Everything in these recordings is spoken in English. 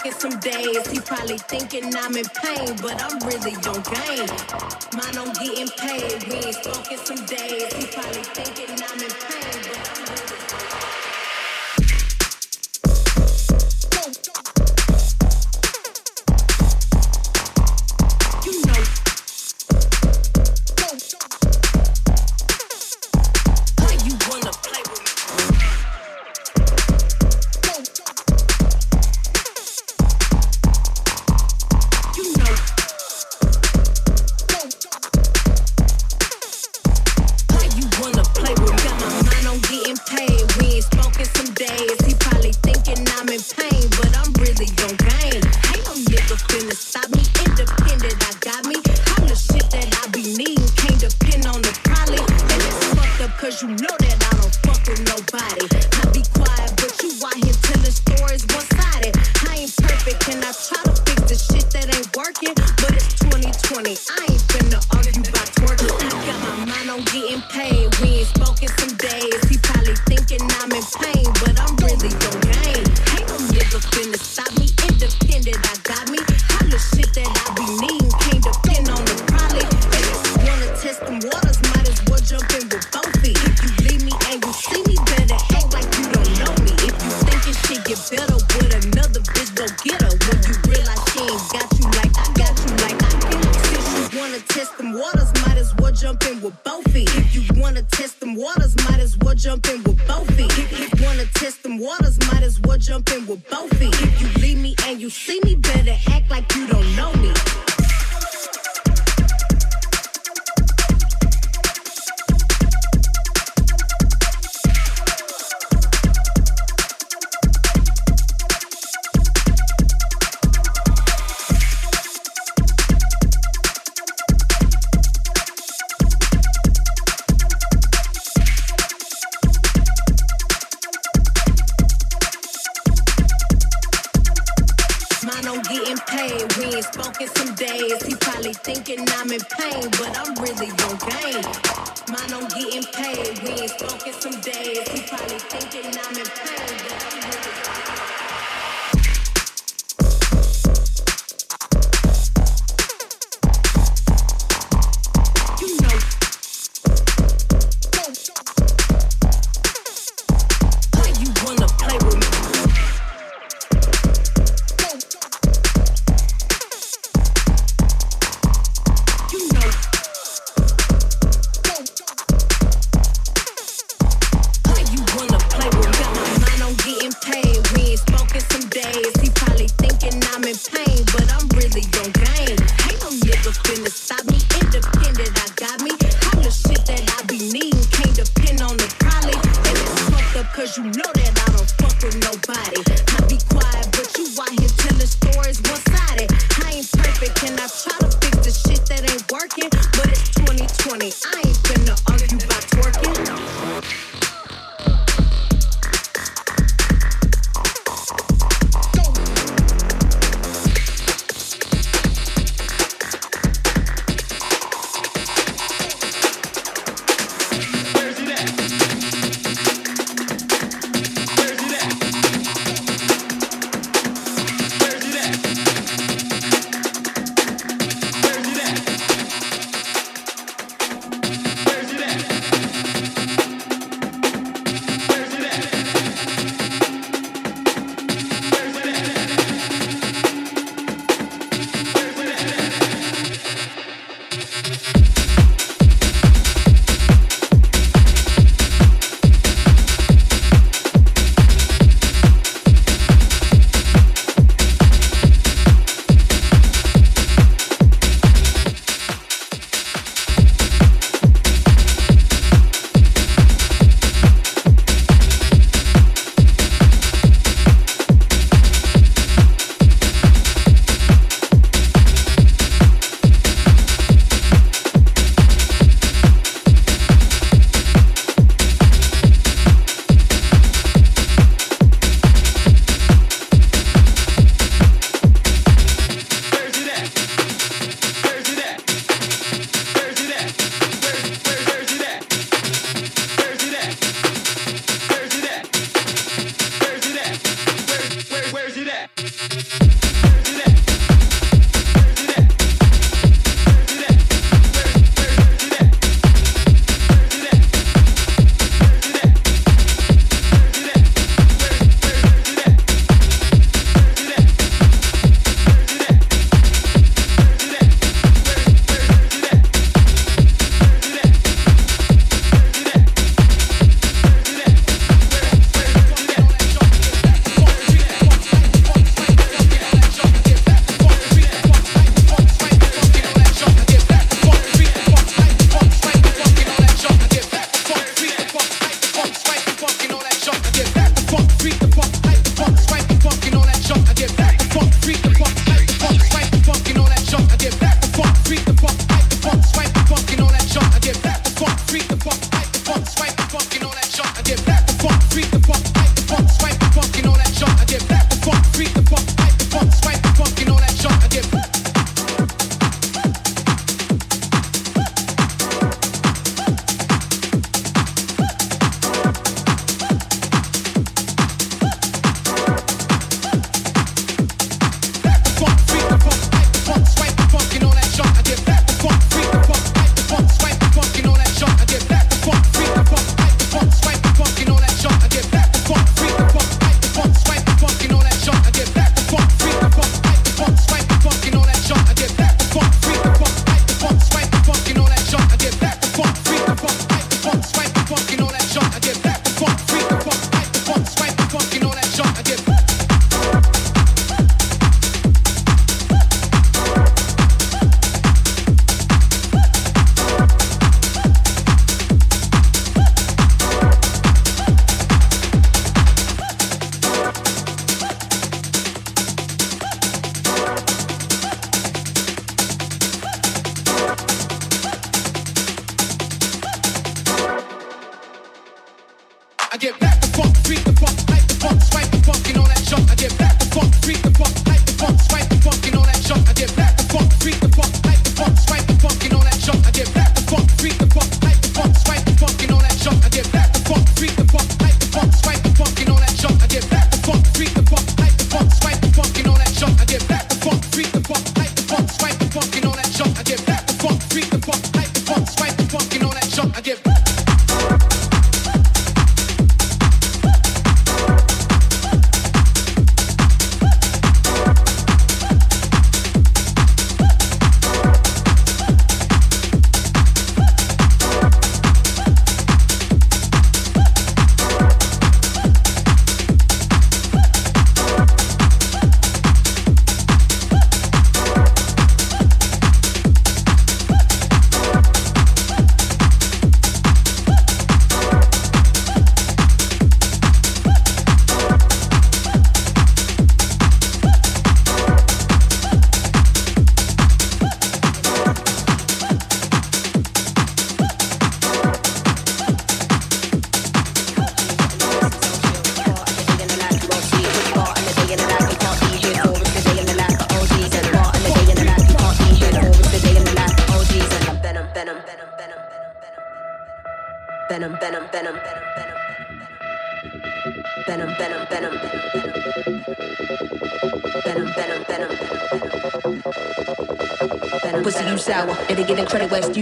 pocket some days. He probably thinking I'm in pain, but I'm really on gain. Mine on getting paid. We ain't spoken some days. He probably thinking I'm in pain, but I'm really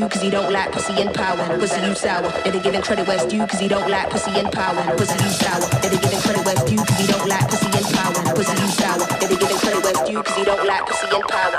cause he don't like pussy in power. Pussy you sour, better giving credit where it's due cause he don't like pussy in power. Pussy you sour, better giving credit where it's due cause he don't like pussy in power. Pussy you sour, better giving credit where it's due cause he don't like pussy in power.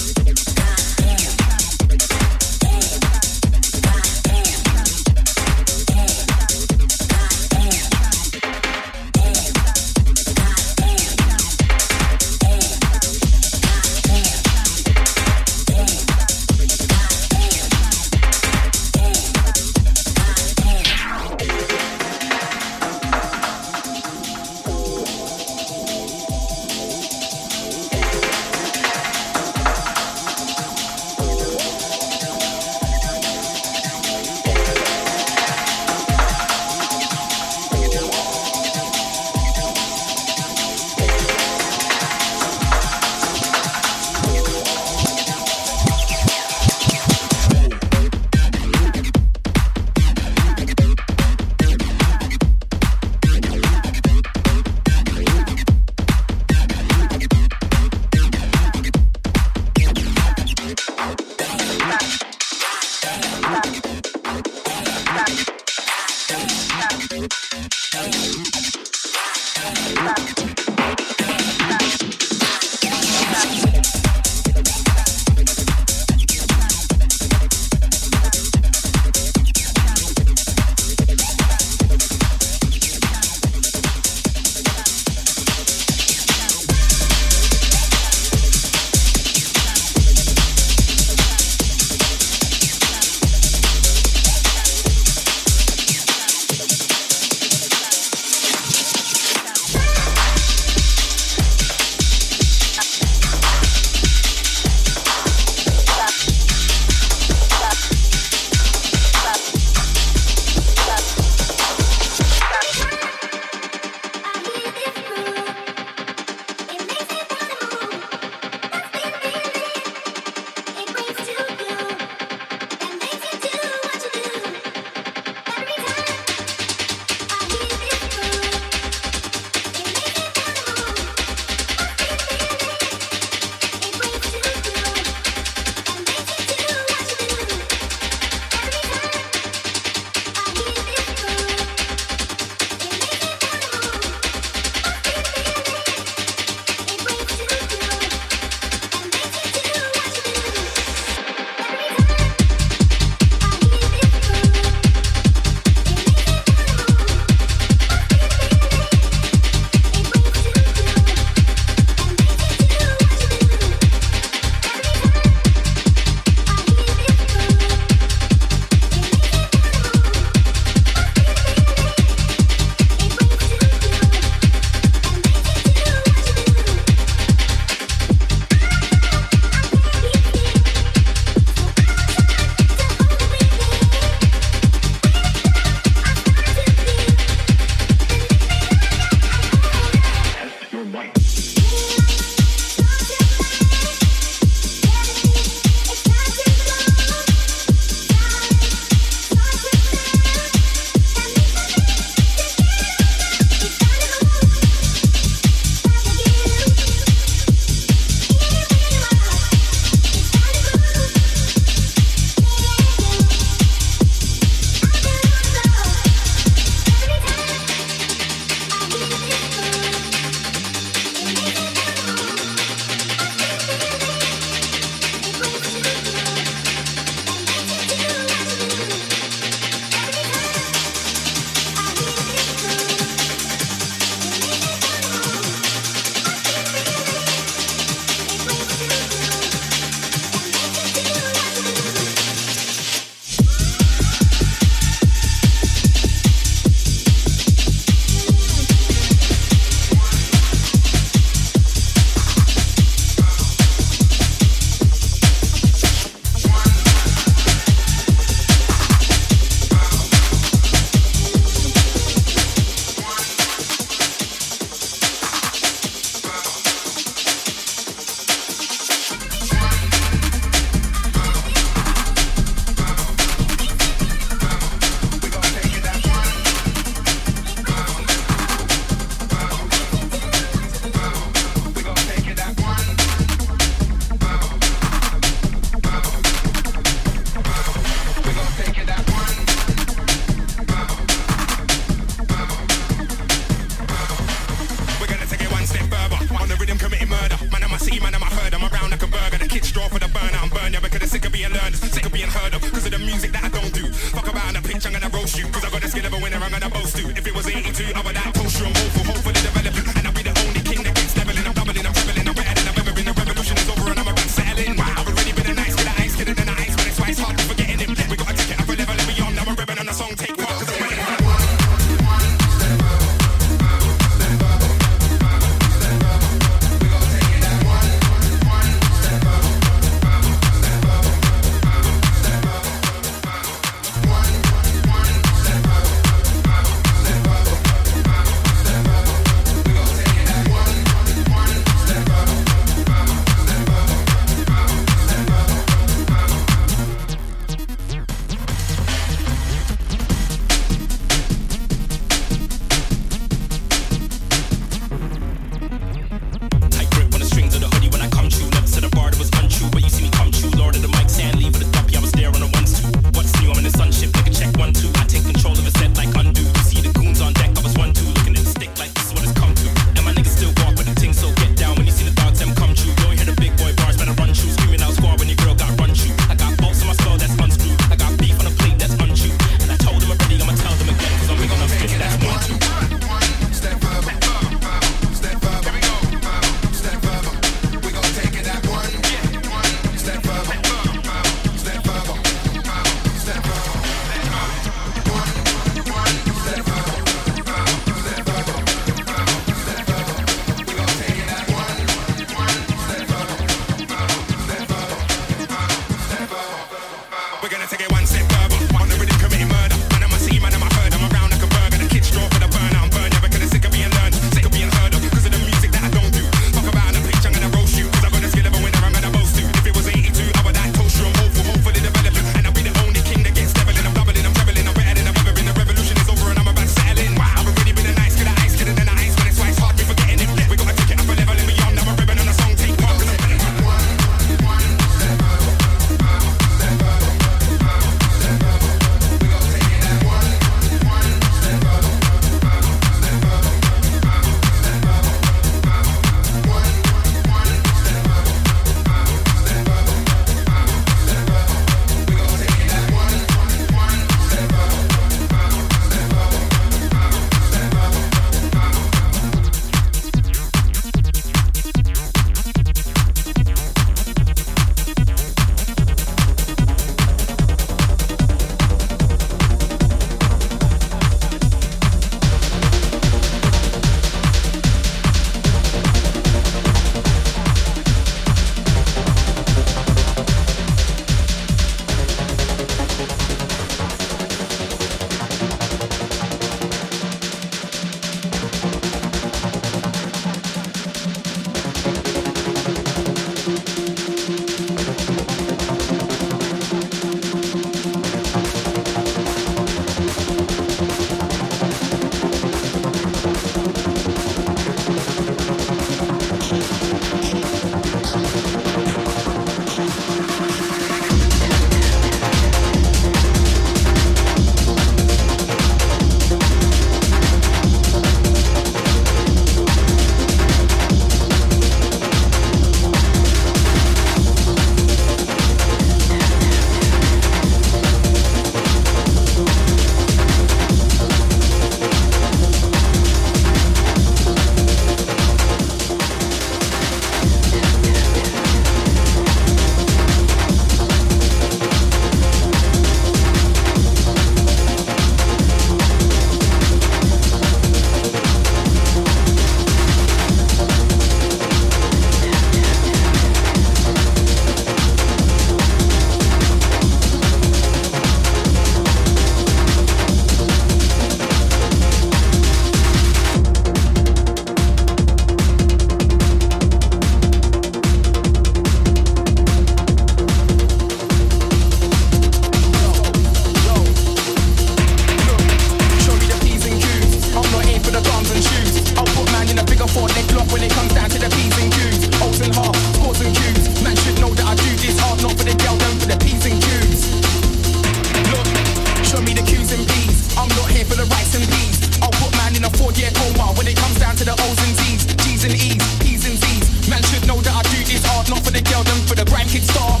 sell them for the brand kid star.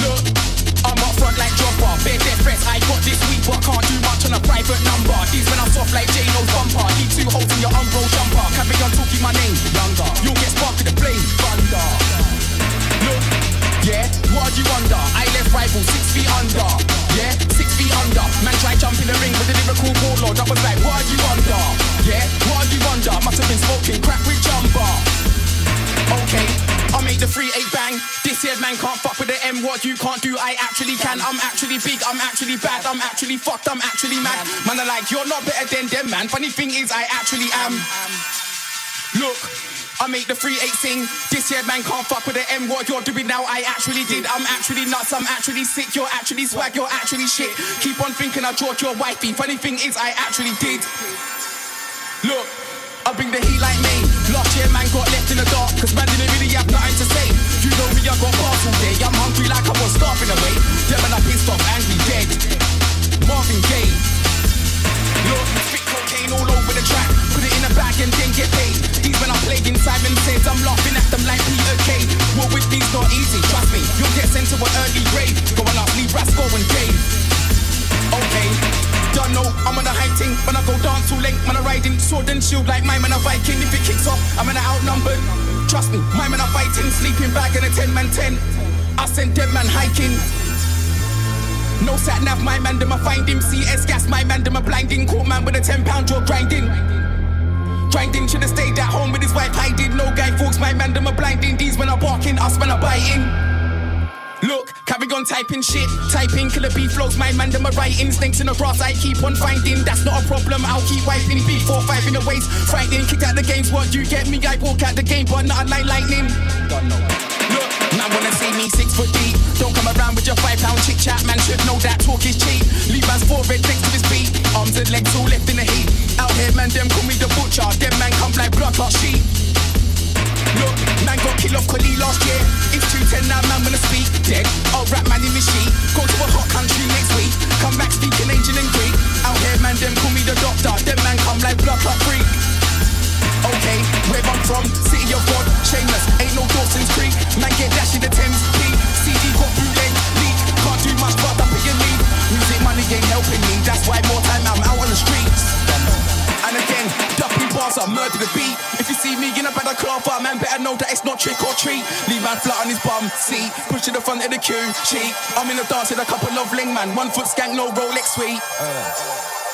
Look, I'm up front like dropper. Bare death threats I got this week, but can't do much on a private number. These I'm soft like Jane O's bumper. Need two holes in your umbrella jumper. Can't be on talking my name, younger. You'll get sparked with the blame, thunder. Look, yeah, what do you wonder? I left rifle six feet under. Yeah, six feet under. Man tried jumping the ring with a lyrical warlord. I was like, what do you wonder? Yeah, what do you wonder? Must have been smoking crack with jumper. Okay, I made the 3-8 bang. This here man can't fuck with the M. What you can't do, I actually can. I'm actually big, I'm actually bad, I'm actually fucked, I'm actually mad. Man, are like, you're not better than them, man. Funny thing is, I actually am. Look, I make the 3-8 sing. This here man can't fuck with the M. What you're doing now, I actually did. I'm actually nuts, I'm actually sick. You're actually swag, you're actually shit. Keep on thinking I brought your wifey. Funny thing is, I actually did. Look, I bring the heat like me. Man got left in the dark, cause man didn't really have nothing to say. You know me, I got bars all day. I'm hungry like I was starving away. Them and I pissed off, angry, dead. Marvin Gaye. Look, spit cocaine all over the track. Put it in a bag and then get paid. These men are playing Simon says I'm laughing at them like Peter Kay. What with these not easy, trust me. You'll get sent to an early grave. Going up, leave Rascal and Dave. Don't know, I'm on a high ting. When I go dance too late, man, I riding sword and shield like my man a Viking. If it kicks off, I'm in a outnumbered. Trust me, my man are fighting, sleeping bag in a 10 man 10. I send dead man hiking. No sat nav, my man, them a find him. CS gas, my man, them a blinding. Caught man with a 10 pound jaw grinding. Grinding, should've stayed at home with his wife hiding. No guy folks, my man, them a blinding. These men are barking, us men are biting. Look, carry on typing shit. Typing killer beef flows, my man, them are writing. Snakes in the grass, I keep on finding. That's not a problem, I'll keep wiping. B4, 5 in the waist. Frightening, kicked out the games. What you get me? I walk out the game, but not like lightning. Look, man wanna see me six foot deep. Don't come around with your five pound chit chat, man should know that talk is cheap. Leave man's forehead next to his feet. Arms and legs all left in the heat. Out here, man, them call me the butcher. Them man come like blood sheep. Look, man got killed off Khalil last year. It's 210 now, man, I speak. Dead. I'll rap man in the sheet. Go to a hot country next week. Come back speaking ancient and Greek. Out here, man, them call me the doctor. Them man come like blood clot freak. Okay, where I'm from, city of God, shameless, ain't no Dawson's Creek. Man get dash in the Thames Peak, CD got bootleg, leak, can't do much but up in your league. Music money ain't helping me, that's why more time I'm out on the streets. And again, bars are murder the beat. If you see me in a better cloth, man better know that it's not trick or treat. Leave man flat on his bum seat, push to the front of the queue, cheat. I'm in the dance with a couple of ling man, one foot skank, no Rolex sweet. Do uh.